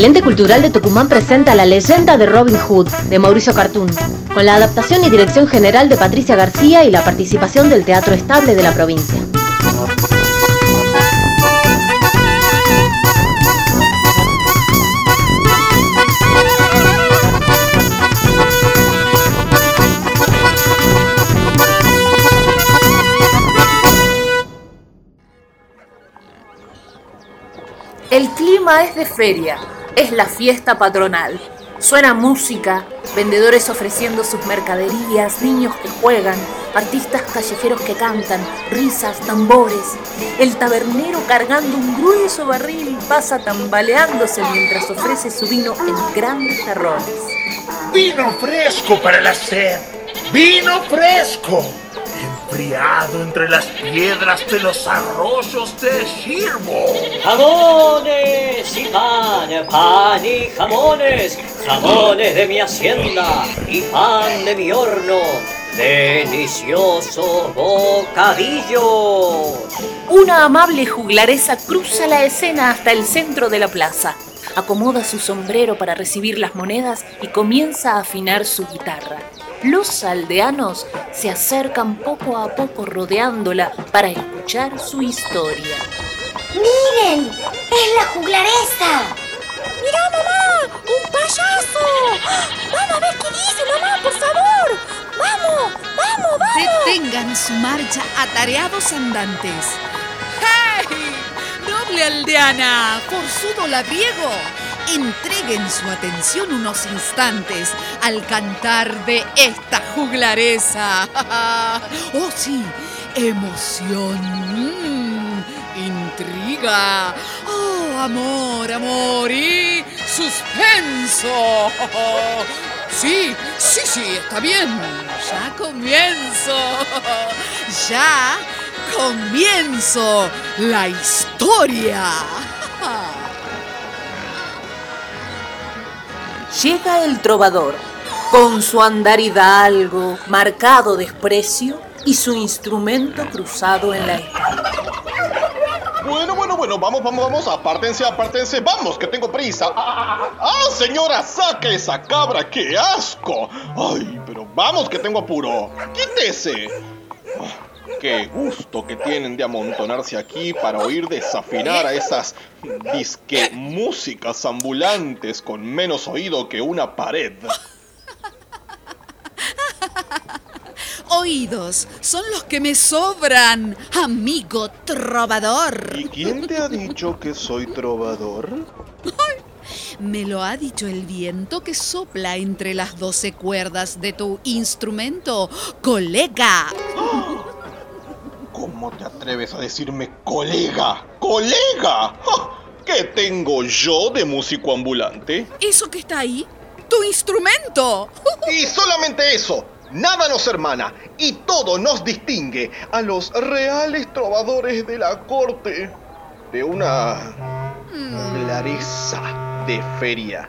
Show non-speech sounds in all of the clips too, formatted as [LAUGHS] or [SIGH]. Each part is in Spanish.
El ente cultural de Tucumán presenta La leyenda de Robin Hood, de Mauricio Cartoon, con la adaptación y dirección general de Patricia García y la participación del Teatro Estable de la provincia. El clima es de feria, es la fiesta patronal. Suena música, vendedores ofreciendo sus mercaderías, niños que juegan, artistas callejeros que cantan, risas, tambores. El tabernero cargando un grueso barril pasa tambaleándose mientras ofrece su vino en grandes jarrones. Vino fresco para la sed. Vino fresco entre las piedras de los arroyos de Shirbo. Jamones y pan, pan y jamones, jamones de mi hacienda y pan de mi horno. Deliciosos bocadillos. Una amable juglaresa cruza la escena hasta el centro de la plaza. Acomoda su sombrero para recibir las monedas y comienza a afinar su guitarra. Los aldeanos se acercan poco a poco rodeándola para escuchar su historia. ¡Miren! ¡Es la juglaresa! ¡Mira, mamá! ¡Un payaso! ¡Vamos a ver qué dice, mamá, por favor! ¡Vamos! ¡Vamos, vamos! Detengan su marcha atareados andantes. ¡Hey! ¡Noble aldeana! ¡Forzudo labriego! Entreguen su atención unos instantes al cantar de esta juglaresa. [LAUGHS] oh sí, emoción, mm, intriga, oh amor, amor y suspenso. [LAUGHS] Sí, sí, sí, está bien. Ya comienzo. [LAUGHS] Ya comienzo la historia. Llega el trovador, con su andar hidalgo, marcado desprecio y su instrumento cruzado en la espalda. Bueno, bueno, bueno, vamos, vamos, vamos, apártense, apártense, vamos, que tengo prisa. ¡Ah, señora, saque esa cabra, qué asco! ¡Ay, pero vamos, que tengo apuro! ¡Quítese! Qué gusto que tienen de amontonarse aquí para oír desafinar a esas disque músicas ambulantes con menos oído que una pared. Oídos son los que me sobran, amigo trovador. ¿Y quién te ha dicho que soy trovador? Me lo ha dicho el viento que sopla entre las doce cuerdas de tu instrumento, colega. ¿Cómo te atreves a decirme colega? ¡Colega! ¿Qué tengo yo de músico ambulante? ¿Eso que está ahí? ¡Tu instrumento! Y [LAUGHS] solamente eso. Nada nos hermana y todo nos distingue a los reales trovadores de la corte de una clareza de feria.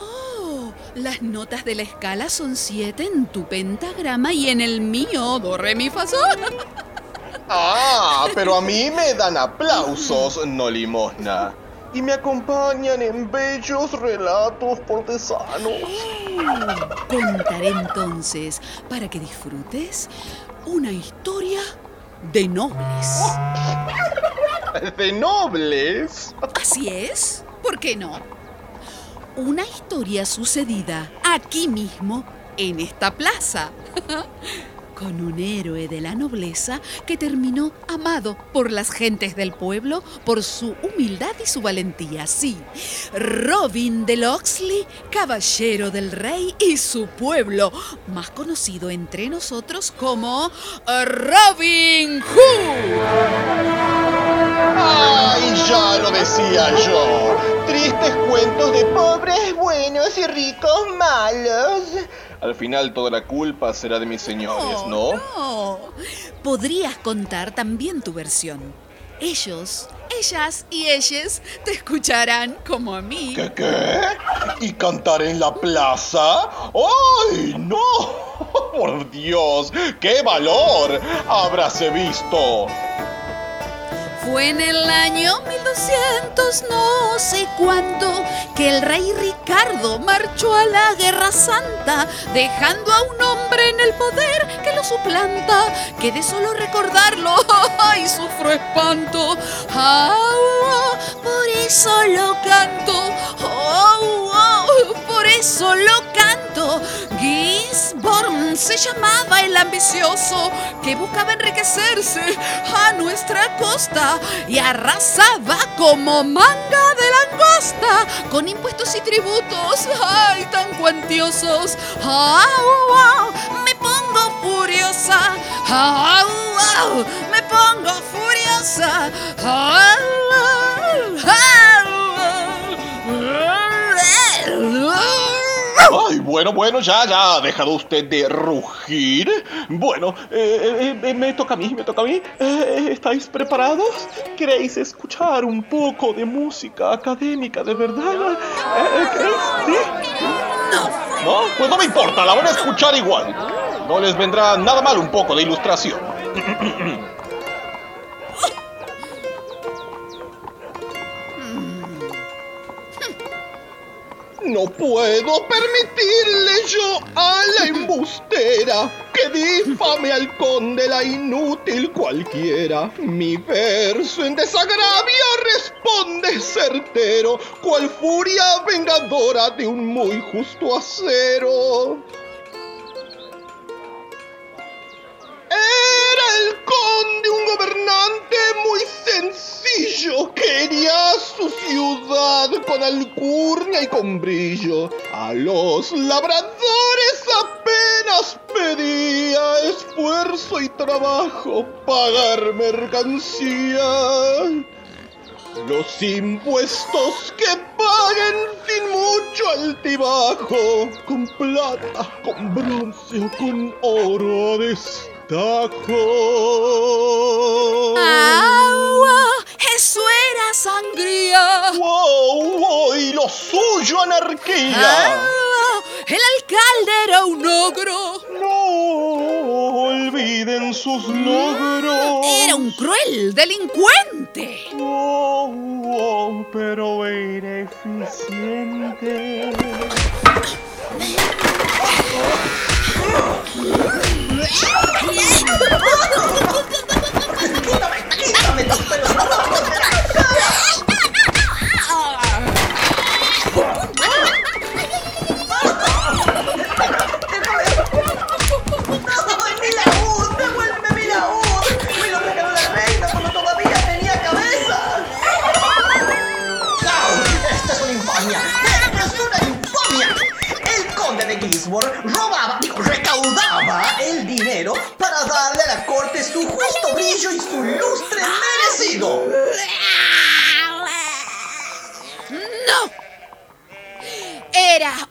Oh, las notas de la escala son siete en tu pentagrama y en el mío, do, re, mi, fa, sol. [LAUGHS] Ah, pero a mí me dan aplausos, no limosna. Y me acompañan en bellos relatos cortesanos. Contaré entonces, para que disfrutes, una historia de nobles. ¿De nobles? Así es, ¿por qué no? Una historia sucedida aquí mismo, en esta plaza. Con un héroe de la nobleza que terminó amado por las gentes del pueblo por su humildad y su valentía. Sí, Robin de Locksley, caballero del rey y su pueblo, más conocido entre nosotros como Robin Hood. ¡Ay, ya lo decía yo! Tristes cuentos de pobres buenos y ricos malos. Al final toda la culpa será de mis señores, ¿no? No. Podrías contar también tu versión. Ellos, ellas y ellas te escucharán como a mí. ¿Qué qué? ¿Y cantar en la plaza? ¡Ay, no! [LAUGHS] ¡Por Dios! ¡Qué valor! ¡Habráse visto! Fue en el año 1200 no sé cuánto que el rey Ricardo marchó a la guerra santa, dejando a un hombre en el poder que lo suplanta, que de solo recordarlo, [LAUGHS] ay, sufro espanto. Ah, por eso lo canto, por eso lo canto. Gisborne se llamaba el ambicioso que buscaba enriquecerse a nuestra costa y arrasaba como manga de langosta con impuestos y tributos, ay, tan cuantiosos. Wow, me pongo furiosa. Wow, me pongo furiosa. Bueno, bueno, ya, ya ha dejado usted de rugir. Bueno, eh, eh, me toca a mí, me toca a mí. Eh, ¿Estáis preparados? ¿Queréis escuchar un poco de música académica de verdad? ¿Queréis? ¿Sí? No. Pues no me importa, la van a escuchar igual. No les vendrá nada mal un poco de ilustración. [CLEARS THROAT] No puedo permitirle yo a la embustera que difame al conde la inútil cualquiera. Mi verso en desagravio responde certero, cual furia vengadora de un muy justo acero. Muy sencillo, quería su ciudad con alcurnia y con brillo. A los labradores apenas pedía esfuerzo y trabajo pagar mercancía. Los impuestos que paguen sin mucho altibajo, con plata, con bronce o con oro destajo. ¡Agua! ¡Eso era sangría! ¡Wow! wow y lo suyo, anarquía! ¡Ah! ¡El alcalde era un ogro! No olviden sus logros. ¡Era un cruel delincuente! Wow, wow, pero era eficiente. って言っ。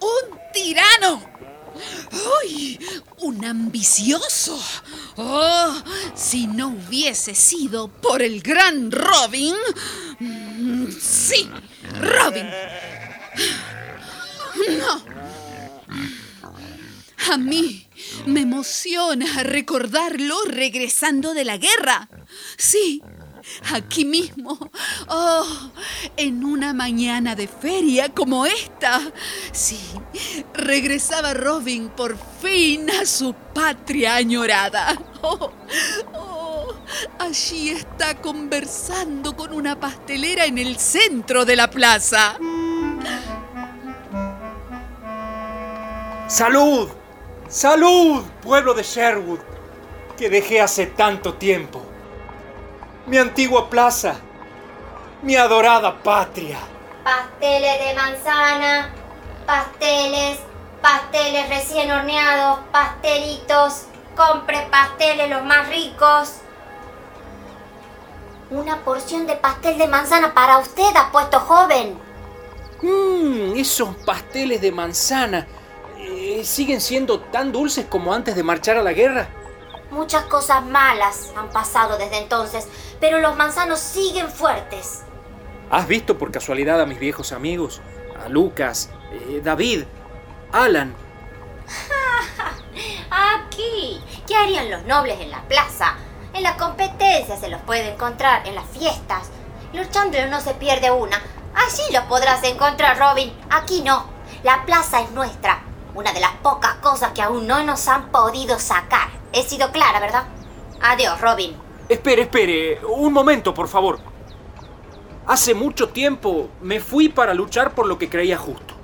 Un tirano. ¡Uy! ¡Un ambicioso! ¡Oh! Si no hubiese sido por el gran Robin. Mm, Sí, Robin. No. A mí me emociona recordarlo regresando de la guerra. Sí, aquí mismo. Oh, en una mañana de feria como esta. Sí, regresaba Robin por fin a su patria añorada. Oh, oh, allí está conversando con una pastelera en el centro de la plaza. ¡Salud! ¡Salud, pueblo de Sherwood! Que dejé hace tanto tiempo. Mi antigua plaza. Mi adorada patria. Pasteles de manzana, pasteles, pasteles recién horneados, pastelitos. Compre pasteles los más ricos. Una porción de pastel de manzana para usted, apuesto joven. Mmm, esos pasteles de manzana. eh, ¿Siguen siendo tan dulces como antes de marchar a la guerra? Muchas cosas malas han pasado desde entonces, pero los manzanos siguen fuertes. ¿Has visto por casualidad a mis viejos amigos? A Lucas, eh, David, Alan. [LAUGHS] Aquí, ¿qué harían los nobles en la plaza? En las competencias se los puede encontrar, en las fiestas. Luchando no se pierde una. Allí los podrás encontrar, Robin. Aquí no. La plaza es nuestra. Una de las pocas cosas que aún no nos han podido sacar. He sido clara, ¿verdad? Adiós, Robin. Espere, espere. Un momento, por favor. Hace mucho tiempo me fui para luchar por lo que creía justo.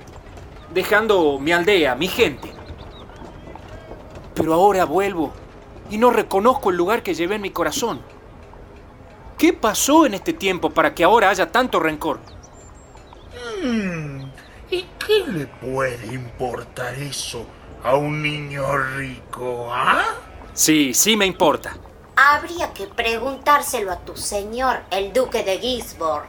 Dejando mi aldea, mi gente. Pero ahora vuelvo y no reconozco el lugar que llevé en mi corazón. ¿Qué pasó en este tiempo para que ahora haya tanto rencor? Hmm, ¿Y qué le puede importar eso a un niño rico, ah? Sí, sí me importa. Habría que preguntárselo a tu señor, el duque de Gisborne.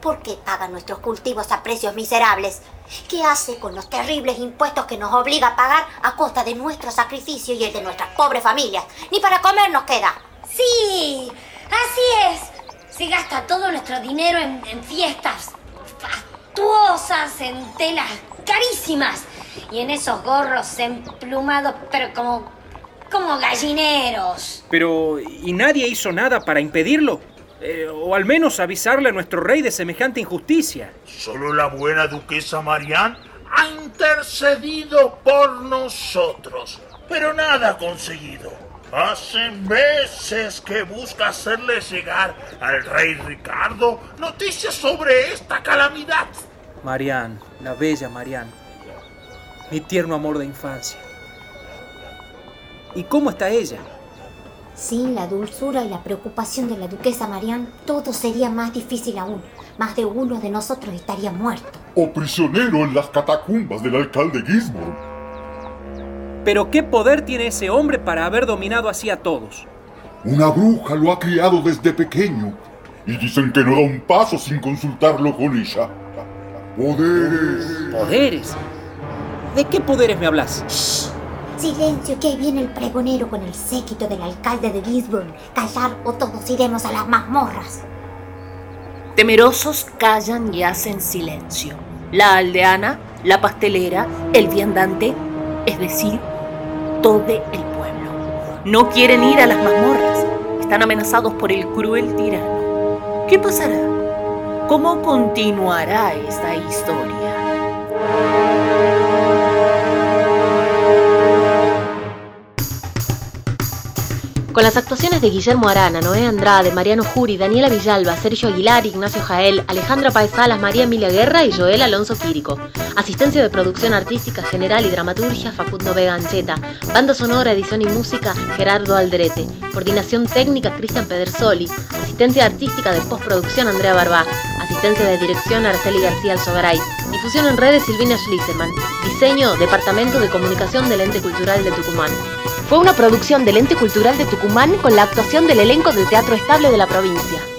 ¿Por qué paga nuestros cultivos a precios miserables? ¿Qué hace con los terribles impuestos que nos obliga a pagar a costa de nuestro sacrificio y el de nuestras pobres familias? Ni para comer nos queda. Sí, así es. Se gasta todo nuestro dinero en, en fiestas fastuosas, en telas carísimas y en esos gorros emplumados, pero como, como gallineros. Pero, ¿y nadie hizo nada para impedirlo? Eh, o al menos avisarle a nuestro rey de semejante injusticia. Solo la buena duquesa Marianne ha intercedido por nosotros, pero nada ha conseguido. Hace meses que busca hacerle llegar al rey Ricardo noticias sobre esta calamidad. Marianne, la bella Marianne, mi tierno amor de infancia. ¿Y cómo está ella? Sin la dulzura y la preocupación de la duquesa Marianne, todo sería más difícil aún. Más de uno de nosotros estaría muerto. O prisionero en las catacumbas del alcalde Gisborne. Pero ¿qué poder tiene ese hombre para haber dominado así a todos? Una bruja lo ha criado desde pequeño y dicen que no da un paso sin consultarlo con ella. Poderes. ¿Poderes? ¿De qué poderes me hablas? Silencio, que viene el pregonero con el séquito del alcalde de Gisborne. Callar o todos iremos a las mazmorras. Temerosos callan y hacen silencio. La aldeana, la pastelera, el viandante, es decir, todo el pueblo. No quieren ir a las mazmorras. Están amenazados por el cruel tirano. ¿Qué pasará? ¿Cómo continuará esta historia? Con las actuaciones de Guillermo Arana, Noé Andrade, Mariano Juri, Daniela Villalba, Sergio Aguilar, Ignacio Jael, Alejandra Paez Salas, María Emilia Guerra y Joel Alonso Quírico. Asistencia de producción artística general y dramaturgia Facundo Vega Ancheta. Banda sonora, edición y música Gerardo Aldrete. Coordinación técnica Cristian Pedersoli. Asistencia artística de postproducción Andrea Barbá. Asistencia de dirección Araceli García Alzogaray. Difusión en redes Silvina Schliseman. Diseño Departamento de Comunicación del Ente Cultural de Tucumán. Fue una producción del Ente Cultural de Tucumán con la actuación del elenco del Teatro Estable de la provincia.